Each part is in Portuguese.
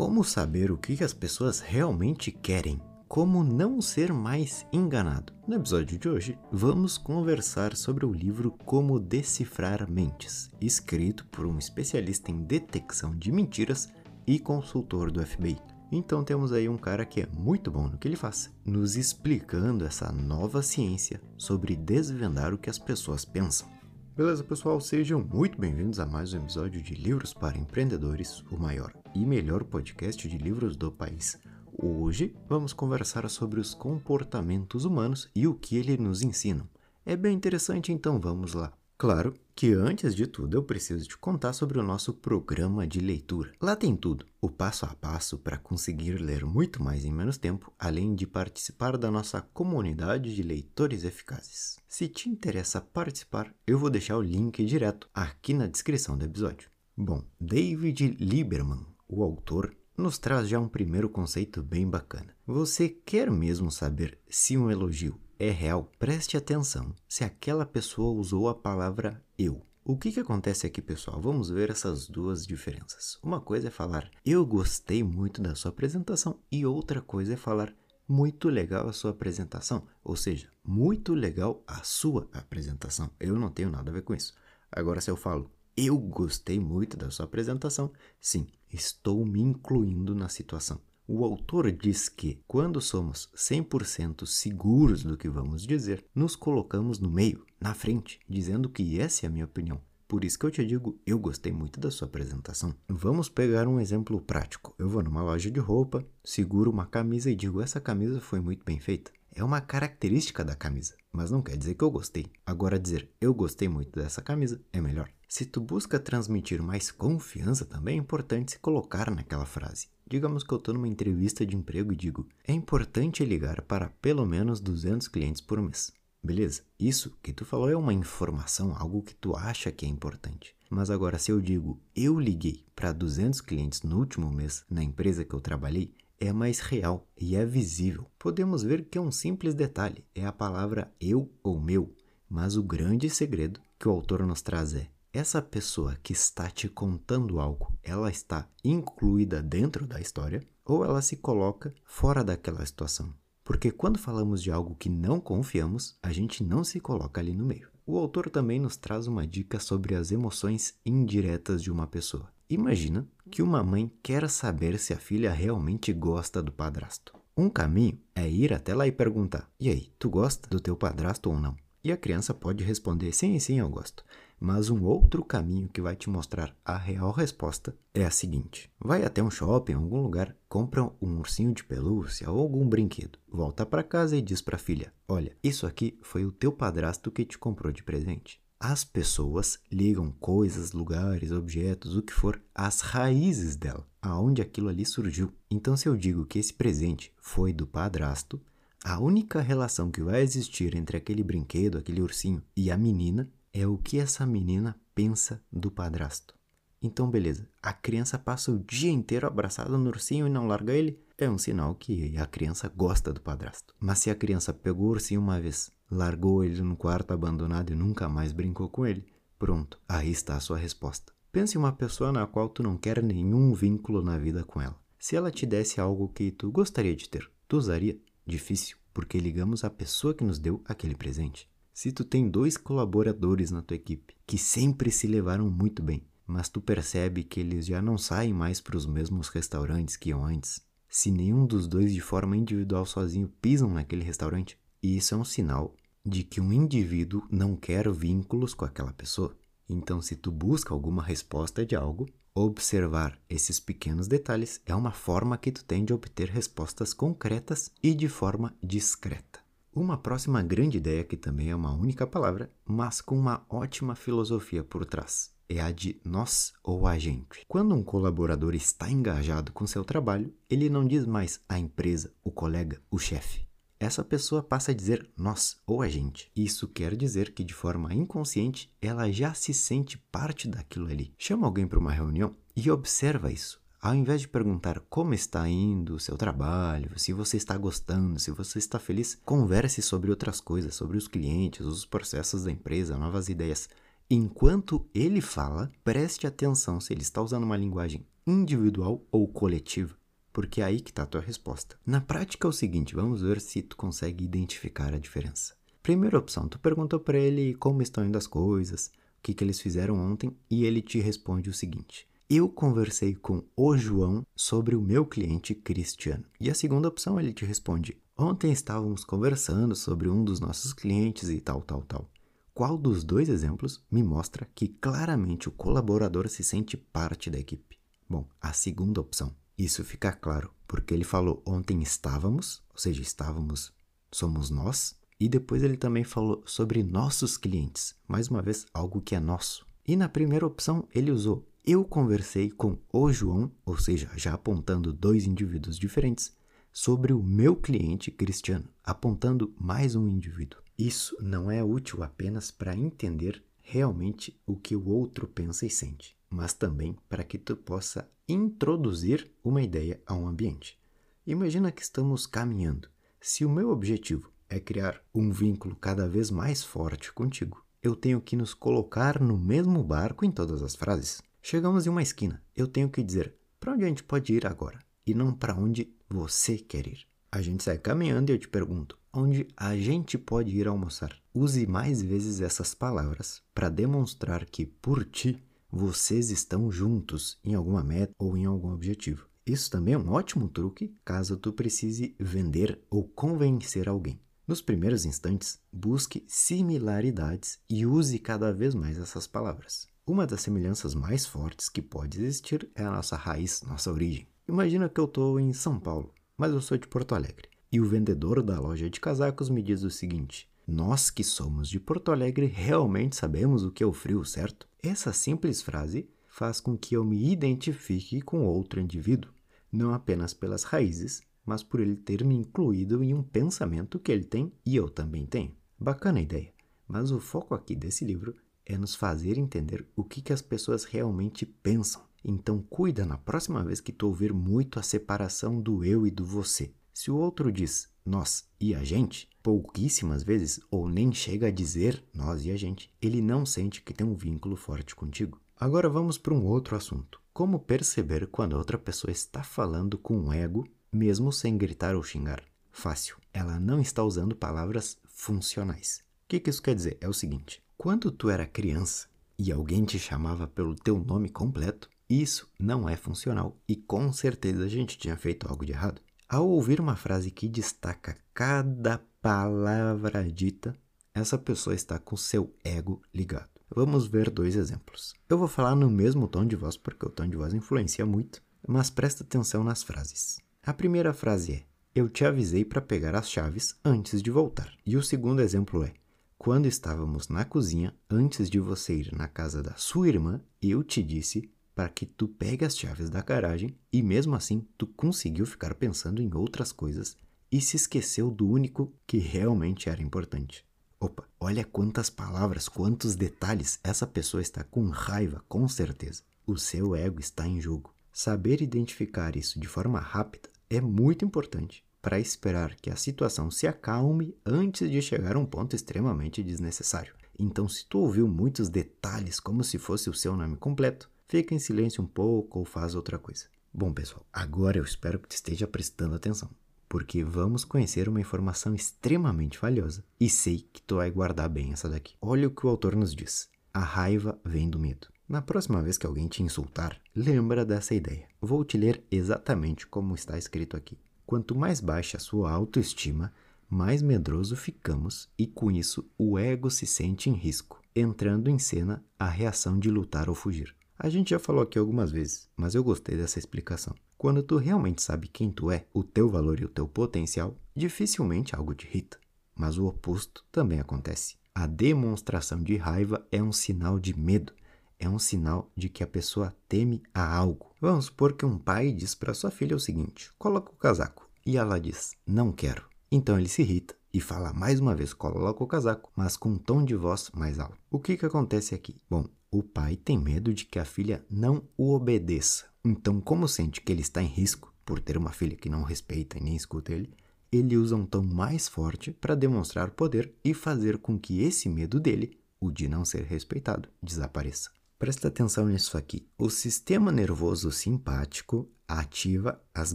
Como saber o que as pessoas realmente querem? Como não ser mais enganado? No episódio de hoje, vamos conversar sobre o livro Como Decifrar Mentes, escrito por um especialista em detecção de mentiras e consultor do FBI. Então temos aí um cara que é muito bom no que ele faz, nos explicando essa nova ciência sobre desvendar o que as pessoas pensam. Beleza, pessoal? Sejam muito bem-vindos a mais um episódio de Livros para Empreendedores, o maior e melhor podcast de livros do país. Hoje vamos conversar sobre os comportamentos humanos e o que eles nos ensinam. É bem interessante, então vamos lá. Claro que antes de tudo eu preciso te contar sobre o nosso programa de leitura. Lá tem tudo, o passo a passo para conseguir ler muito mais em menos tempo, além de participar da nossa comunidade de leitores eficazes. Se te interessa participar, eu vou deixar o link direto aqui na descrição do episódio. Bom, David Lieberman, o autor, nos traz já um primeiro conceito bem bacana. Você quer mesmo saber se um elogio é real, preste atenção se aquela pessoa usou a palavra eu. O que, que acontece aqui, pessoal? Vamos ver essas duas diferenças. Uma coisa é falar eu gostei muito da sua apresentação e outra coisa é falar muito legal a sua apresentação, ou seja, muito legal a sua apresentação. Eu não tenho nada a ver com isso. Agora, se eu falo eu gostei muito da sua apresentação, sim, estou me incluindo na situação. O autor diz que, quando somos 100% seguros do que vamos dizer, nos colocamos no meio, na frente, dizendo que essa é a minha opinião. Por isso que eu te digo, eu gostei muito da sua apresentação. Vamos pegar um exemplo prático. Eu vou numa loja de roupa, seguro uma camisa e digo: essa camisa foi muito bem feita. É uma característica da camisa, mas não quer dizer que eu gostei. Agora dizer eu gostei muito dessa camisa é melhor. Se tu busca transmitir mais confiança, também é importante se colocar naquela frase. Digamos que eu estou numa entrevista de emprego e digo: é importante ligar para pelo menos 200 clientes por mês. Beleza, isso que tu falou é uma informação, algo que tu acha que é importante. Mas agora, se eu digo eu liguei para 200 clientes no último mês na empresa que eu trabalhei, é mais real e é visível. Podemos ver que é um simples detalhe, é a palavra eu ou meu. Mas o grande segredo que o autor nos traz é essa pessoa que está te contando algo, ela está incluída dentro da história ou ela se coloca fora daquela situação? Porque quando falamos de algo que não confiamos, a gente não se coloca ali no meio. O autor também nos traz uma dica sobre as emoções indiretas de uma pessoa. Imagina que uma mãe quer saber se a filha realmente gosta do padrasto. Um caminho é ir até lá e perguntar: "E aí, tu gosta do teu padrasto ou não?" E a criança pode responder: "Sim, sim, eu gosto." Mas um outro caminho que vai te mostrar a real resposta é a seguinte: vai até um shopping, algum lugar, compra um ursinho de pelúcia ou algum brinquedo, volta para casa e diz para a filha: "Olha, isso aqui foi o teu padrasto que te comprou de presente." As pessoas ligam coisas, lugares, objetos, o que for, às raízes dela, aonde aquilo ali surgiu. Então, se eu digo que esse presente foi do padrasto, a única relação que vai existir entre aquele brinquedo, aquele ursinho e a menina é o que essa menina pensa do padrasto. Então, beleza, a criança passa o dia inteiro abraçada no ursinho e não larga ele, é um sinal que a criança gosta do padrasto. Mas se a criança pegou o ursinho uma vez, largou ele no quarto abandonado e nunca mais brincou com ele, pronto, aí está a sua resposta. Pense em uma pessoa na qual tu não quer nenhum vínculo na vida com ela. Se ela te desse algo que tu gostaria de ter, tu usaria? Difícil, porque ligamos a pessoa que nos deu aquele presente. Se tu tem dois colaboradores na tua equipe que sempre se levaram muito bem, mas tu percebe que eles já não saem mais para os mesmos restaurantes que iam antes, se nenhum dos dois de forma individual sozinho pisam naquele restaurante, isso é um sinal de que um indivíduo não quer vínculos com aquela pessoa. Então, se tu busca alguma resposta de algo, observar esses pequenos detalhes é uma forma que tu tem de obter respostas concretas e de forma discreta. Uma próxima grande ideia, que também é uma única palavra, mas com uma ótima filosofia por trás, é a de nós ou a gente. Quando um colaborador está engajado com seu trabalho, ele não diz mais a empresa, o colega, o chefe. Essa pessoa passa a dizer nós ou a gente. Isso quer dizer que, de forma inconsciente, ela já se sente parte daquilo ali. Chama alguém para uma reunião e observa isso. Ao invés de perguntar como está indo o seu trabalho, se você está gostando, se você está feliz, converse sobre outras coisas, sobre os clientes, os processos da empresa, novas ideias. Enquanto ele fala, preste atenção se ele está usando uma linguagem individual ou coletiva, porque é aí que está a tua resposta. Na prática é o seguinte, vamos ver se tu consegue identificar a diferença. Primeira opção, tu perguntou para ele como estão indo as coisas, o que, que eles fizeram ontem, e ele te responde o seguinte: Eu conversei com o João sobre o meu cliente Cristiano. E a segunda opção, ele te responde: Ontem estávamos conversando sobre um dos nossos clientes e tal, tal, tal. Qual dos dois exemplos me mostra que claramente o colaborador se sente parte da equipe? Bom, a segunda opção. Isso fica claro porque ele falou ontem estávamos, ou seja, estávamos, somos nós, e depois ele também falou sobre nossos clientes, mais uma vez, algo que é nosso. E na primeira opção ele usou eu conversei com o João, ou seja, já apontando dois indivíduos diferentes, sobre o meu cliente Cristiano, apontando mais um indivíduo. Isso não é útil apenas para entender realmente o que o outro pensa e sente, mas também para que tu possa introduzir uma ideia a um ambiente. Imagina que estamos caminhando. Se o meu objetivo é criar um vínculo cada vez mais forte contigo, eu tenho que nos colocar no mesmo barco em todas as frases. Chegamos em uma esquina, eu tenho que dizer para onde a gente pode ir agora e não para onde você quer ir. A gente sai caminhando e eu te pergunto: onde a gente pode ir almoçar? Use mais vezes essas palavras para demonstrar que, por ti, vocês estão juntos em alguma meta ou em algum objetivo. Isso também é um ótimo truque caso tu precise vender ou convencer alguém. Nos primeiros instantes, busque similaridades e use cada vez mais essas palavras. Uma das semelhanças mais fortes que pode existir é a nossa raiz, nossa origem. Imagina que eu estou em São Paulo mas eu sou de Porto Alegre. E o vendedor da loja de casacos me diz o seguinte: Nós que somos de Porto Alegre realmente sabemos o que é o frio, certo? Essa simples frase faz com que eu me identifique com outro indivíduo, não apenas pelas raízes, mas por ele ter me incluído em um pensamento que ele tem e eu também tenho. Bacana ideia, mas o foco aqui desse livro é nos fazer entender o que, que as pessoas realmente pensam. Então cuida na próxima vez que tu ouvir muito a separação do eu e do você. Se o outro diz nós e a gente, pouquíssimas vezes, ou nem chega a dizer nós e a gente, ele não sente que tem um vínculo forte contigo. Agora vamos para um outro assunto. Como perceber quando outra pessoa está falando com um ego, mesmo sem gritar ou xingar? Fácil. Ela não está usando palavras funcionais. O que, que isso quer dizer? É o seguinte: quando tu era criança e alguém te chamava pelo teu nome completo, isso não é funcional e com certeza a gente tinha feito algo de errado. Ao ouvir uma frase que destaca cada palavra dita, essa pessoa está com seu ego ligado. Vamos ver dois exemplos. Eu vou falar no mesmo tom de voz porque o tom de voz influencia muito, mas presta atenção nas frases. A primeira frase é: Eu te avisei para pegar as chaves antes de voltar. E o segundo exemplo é: Quando estávamos na cozinha, antes de você ir na casa da sua irmã, eu te disse para que tu pegue as chaves da garagem e mesmo assim tu conseguiu ficar pensando em outras coisas e se esqueceu do único que realmente era importante. Opa, olha quantas palavras, quantos detalhes essa pessoa está com raiva, com certeza. O seu ego está em jogo. Saber identificar isso de forma rápida é muito importante para esperar que a situação se acalme antes de chegar a um ponto extremamente desnecessário. Então, se tu ouviu muitos detalhes como se fosse o seu nome completo, fica em silêncio um pouco ou faz outra coisa. Bom, pessoal, agora eu espero que tu esteja prestando atenção, porque vamos conhecer uma informação extremamente valiosa e sei que tu vai guardar bem essa daqui. Olha o que o autor nos diz: a raiva vem do medo. Na próxima vez que alguém te insultar, lembra dessa ideia. Vou te ler exatamente como está escrito aqui. Quanto mais baixa a sua autoestima, mais medroso ficamos e com isso o ego se sente em risco, entrando em cena a reação de lutar ou fugir. A gente já falou aqui algumas vezes, mas eu gostei dessa explicação. Quando tu realmente sabe quem tu é, o teu valor e o teu potencial, dificilmente algo te irrita. Mas o oposto também acontece. A demonstração de raiva é um sinal de medo, é um sinal de que a pessoa teme a algo. Vamos supor que um pai diz para sua filha o seguinte: coloca o casaco. E ela diz: não quero. Então ele se irrita e fala mais uma vez: coloca o casaco, mas com um tom de voz mais alto. O que, que acontece aqui? Bom, o pai tem medo de que a filha não o obedeça. Então, como sente que ele está em risco por ter uma filha que não respeita e nem escuta ele, ele usa um tom mais forte para demonstrar poder e fazer com que esse medo dele o de não ser respeitado, desapareça. Presta atenção nisso aqui. O sistema nervoso simpático ativa as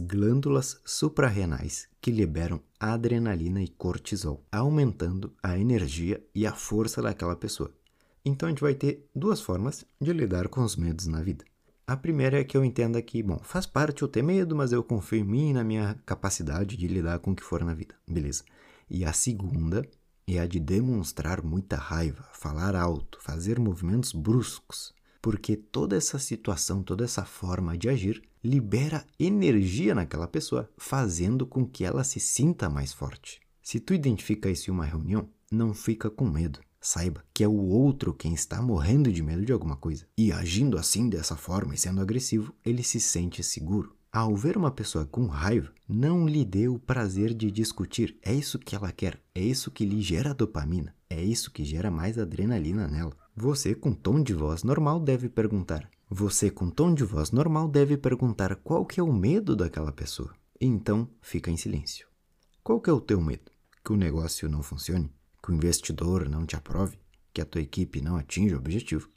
glândulas suprarrenais que liberam adrenalina e cortisol, aumentando a energia e a força daquela pessoa. Então a gente vai ter duas formas de lidar com os medos na vida. A primeira é que eu entenda que, bom, faz parte eu ter medo, mas eu confio em mim na minha capacidade de lidar com o que for na vida. Beleza. E a segunda é a de demonstrar muita raiva, falar alto, fazer movimentos bruscos, porque toda essa situação, toda essa forma de agir libera energia naquela pessoa, fazendo com que ela se sinta mais forte. Se tu identifica isso em uma reunião, não fica com medo. Saiba que é o outro quem está morrendo de medo de alguma coisa. E agindo assim, dessa forma e sendo agressivo, ele se sente seguro. Ao ver uma pessoa com raiva, não lhe dê o prazer de discutir. É isso que ela quer, é isso que lhe gera dopamina, é isso que gera mais adrenalina nela. Você, com tom de voz normal, deve perguntar. Você, com tom de voz normal, deve perguntar qual que é o medo daquela pessoa. Então, fica em silêncio. Qual que é o teu medo? Que o negócio não funcione? Que o investidor não te aprove? Que a tua equipe não atinja o objetivo?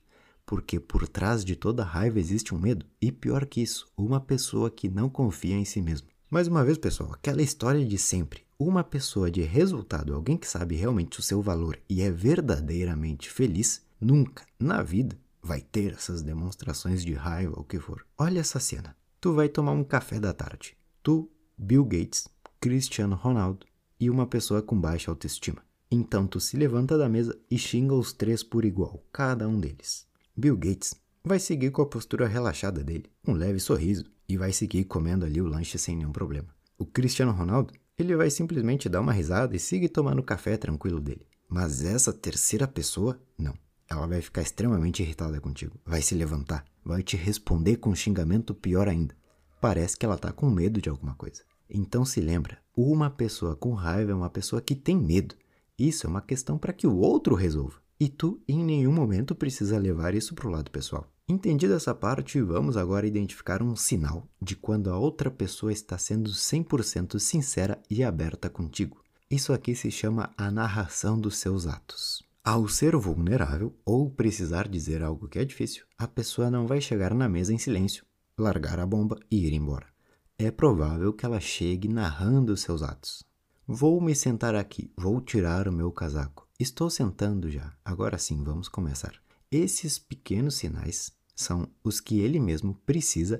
Porque por trás de toda raiva existe um medo. E pior que isso, uma pessoa que não confia em si mesma. Mais uma vez, pessoal, aquela história de sempre. Uma pessoa de resultado, alguém que sabe realmente o seu valor e é verdadeiramente feliz, Nunca na vida vai ter essas demonstrações de raiva ou o que for. Olha essa cena. Tu vai tomar um café da tarde. Tu, Bill Gates, Cristiano Ronaldo e uma pessoa com baixa autoestima. Então tu se levanta da mesa e xinga os três por igual, cada um deles. Bill Gates vai seguir com a postura relaxada dele, um leve sorriso, e vai seguir comendo ali o lanche sem nenhum problema. O Cristiano Ronaldo, ele vai simplesmente dar uma risada e seguir tomando o café tranquilo dele. Mas essa terceira pessoa, não ela vai ficar extremamente irritada contigo. Vai se levantar, vai te responder com um xingamento pior ainda. Parece que ela tá com medo de alguma coisa. Então se lembra, uma pessoa com raiva é uma pessoa que tem medo. Isso é uma questão para que o outro resolva. E tu em nenhum momento precisa levar isso para o lado pessoal. Entendida essa parte, vamos agora identificar um sinal de quando a outra pessoa está sendo 100% sincera e aberta contigo. Isso aqui se chama a narração dos seus atos. Ao ser vulnerável ou precisar dizer algo que é difícil, a pessoa não vai chegar na mesa em silêncio, largar a bomba e ir embora. É provável que ela chegue narrando seus atos. Vou me sentar aqui, vou tirar o meu casaco. Estou sentando já, agora sim vamos começar. Esses pequenos sinais são os que ele mesmo precisa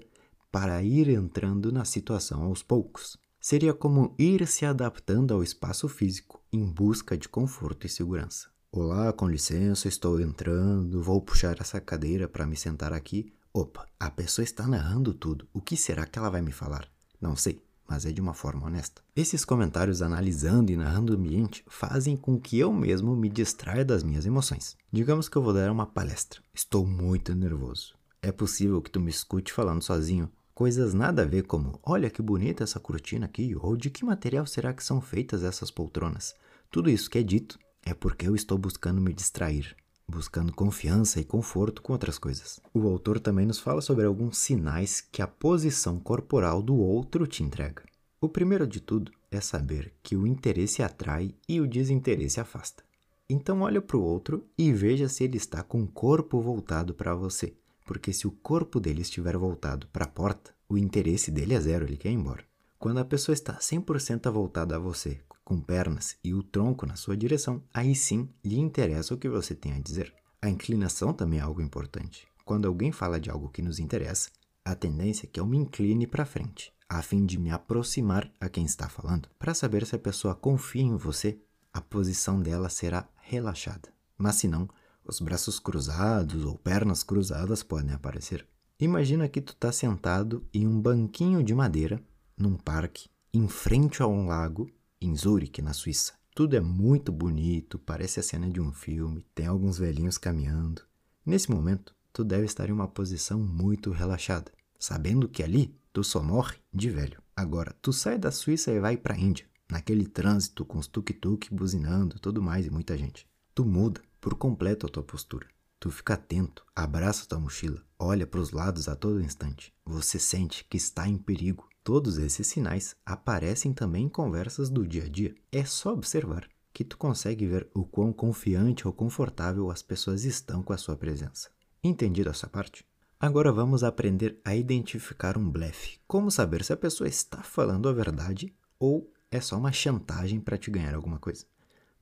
para ir entrando na situação aos poucos. Seria como ir se adaptando ao espaço físico em busca de conforto e segurança. Olá, com licença, estou entrando, vou puxar essa cadeira para me sentar aqui. Opa, a pessoa está narrando tudo. O que será que ela vai me falar? Não sei, mas é de uma forma honesta. Esses comentários analisando e narrando o ambiente fazem com que eu mesmo me distraia das minhas emoções. Digamos que eu vou dar uma palestra. Estou muito nervoso. É possível que tu me escute falando sozinho coisas nada a ver como: olha que bonita essa cortina aqui, ou de que material será que são feitas essas poltronas. Tudo isso que é dito é porque eu estou buscando me distrair, buscando confiança e conforto com outras coisas. O autor também nos fala sobre alguns sinais que a posição corporal do outro te entrega. O primeiro de tudo é saber que o interesse atrai e o desinteresse afasta. Então olhe para o outro e veja se ele está com o corpo voltado para você, porque se o corpo dele estiver voltado para a porta, o interesse dele é zero, ele quer ir embora. Quando a pessoa está 100% voltada a você, com pernas e o tronco na sua direção, aí sim lhe interessa o que você tem a dizer. A inclinação também é algo importante. Quando alguém fala de algo que nos interessa, a tendência é que eu me incline para frente, a fim de me aproximar a quem está falando. Para saber se a pessoa confia em você, a posição dela será relaxada. Mas se não, os braços cruzados ou pernas cruzadas podem aparecer. Imagina que tu está sentado em um banquinho de madeira num parque em frente a um lago em Zurique, na Suíça. Tudo é muito bonito, parece a cena de um filme, tem alguns velhinhos caminhando. Nesse momento, tu deve estar em uma posição muito relaxada, sabendo que ali tu só morre de velho. Agora, tu sai da Suíça e vai para a Índia, naquele trânsito com os tuk-tuk buzinando, tudo mais e muita gente. Tu muda por completo a tua postura. Tu fica atento, abraça tua mochila, olha para os lados a todo instante. Você sente que está em perigo. Todos esses sinais aparecem também em conversas do dia a dia. É só observar. que tu consegue ver o quão confiante ou confortável as pessoas estão com a sua presença. Entendido essa parte? Agora vamos aprender a identificar um blefe. Como saber se a pessoa está falando a verdade ou é só uma chantagem para te ganhar alguma coisa?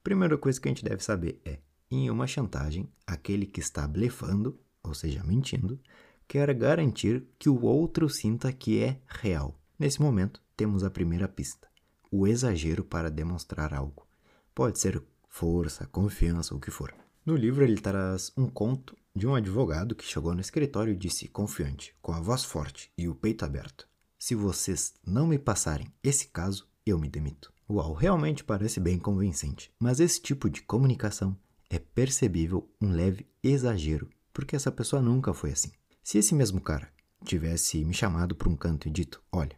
Primeira coisa que a gente deve saber é: em uma chantagem, aquele que está blefando, ou seja, mentindo, quer garantir que o outro sinta que é real. Nesse momento, temos a primeira pista: o exagero para demonstrar algo. Pode ser força, confiança, o que for. No livro, ele traz um conto de um advogado que chegou no escritório e disse, confiante, com a voz forte e o peito aberto: Se vocês não me passarem esse caso, eu me demito. Uau, realmente parece bem convincente, mas esse tipo de comunicação é percebível um leve exagero, porque essa pessoa nunca foi assim. Se esse mesmo cara tivesse me chamado para um canto e dito: Olha,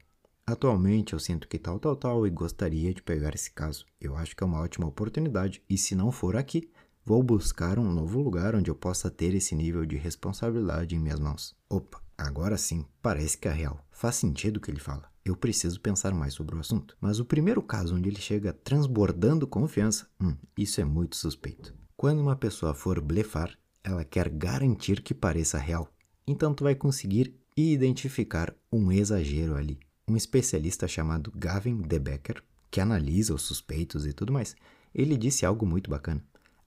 atualmente eu sinto que tal, tal, tal e gostaria de pegar esse caso, eu acho que é uma ótima oportunidade e se não for aqui, Vou buscar um novo lugar onde eu possa ter esse nível de responsabilidade em minhas mãos. Opa, agora sim, parece que é real. Faz sentido o que ele fala. Eu preciso pensar mais sobre o assunto. Mas o primeiro caso onde ele chega transbordando confiança, hum, isso é muito suspeito. Quando uma pessoa for blefar, ela quer garantir que pareça real. Então tu vai conseguir identificar um exagero ali. Um especialista chamado Gavin De Becker, que analisa os suspeitos e tudo mais, ele disse algo muito bacana.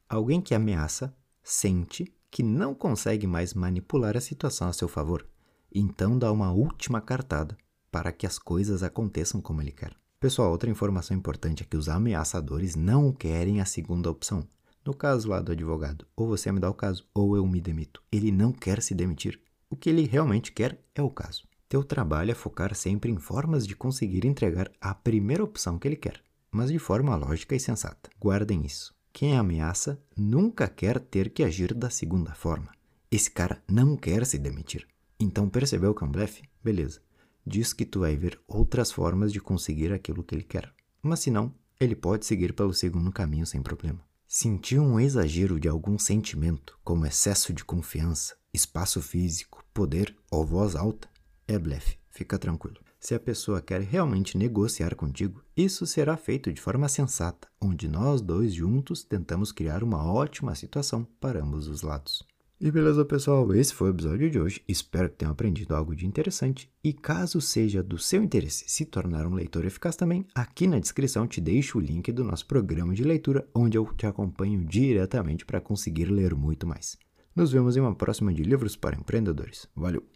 Alguém que ameaça sente que não consegue mais manipular a situação a seu favor, então dá uma última cartada para que as coisas aconteçam como ele quer. Pessoal, outra informação importante é que os ameaçadores não querem a segunda opção. No caso lá do advogado, ou você me dá o caso, ou eu me demito. Ele não quer se demitir. O que ele realmente quer é o caso. Teu trabalho é focar sempre em formas de conseguir entregar a primeira opção que ele quer, mas de forma lógica e sensata. Guardem isso. Quem ameaça nunca quer ter que agir da segunda forma. Esse cara não quer se demitir. Então percebeu que é um blefe? Beleza. Diz que tu vai ver outras formas de conseguir aquilo que ele quer. Mas se não, ele pode seguir pelo segundo caminho sem problema. Sentir um exagero de algum sentimento, como excesso de confiança, espaço físico, poder ou voz alta, é blefe. Fica tranquilo. Se a pessoa quer realmente negociar contigo, isso será feito de forma sensata, onde nós dois juntos tentamos criar uma ótima situação para ambos os lados. E beleza, pessoal? Esse foi o episódio de hoje. Espero que tenham aprendido algo de interessante. E caso seja do seu interesse se tornar um leitor eficaz também, aqui na descrição te deixo o link do nosso programa de leitura, onde eu te acompanho diretamente para conseguir ler muito mais. Nos vemos em uma próxima de Livros para Empreendedores. Valeu!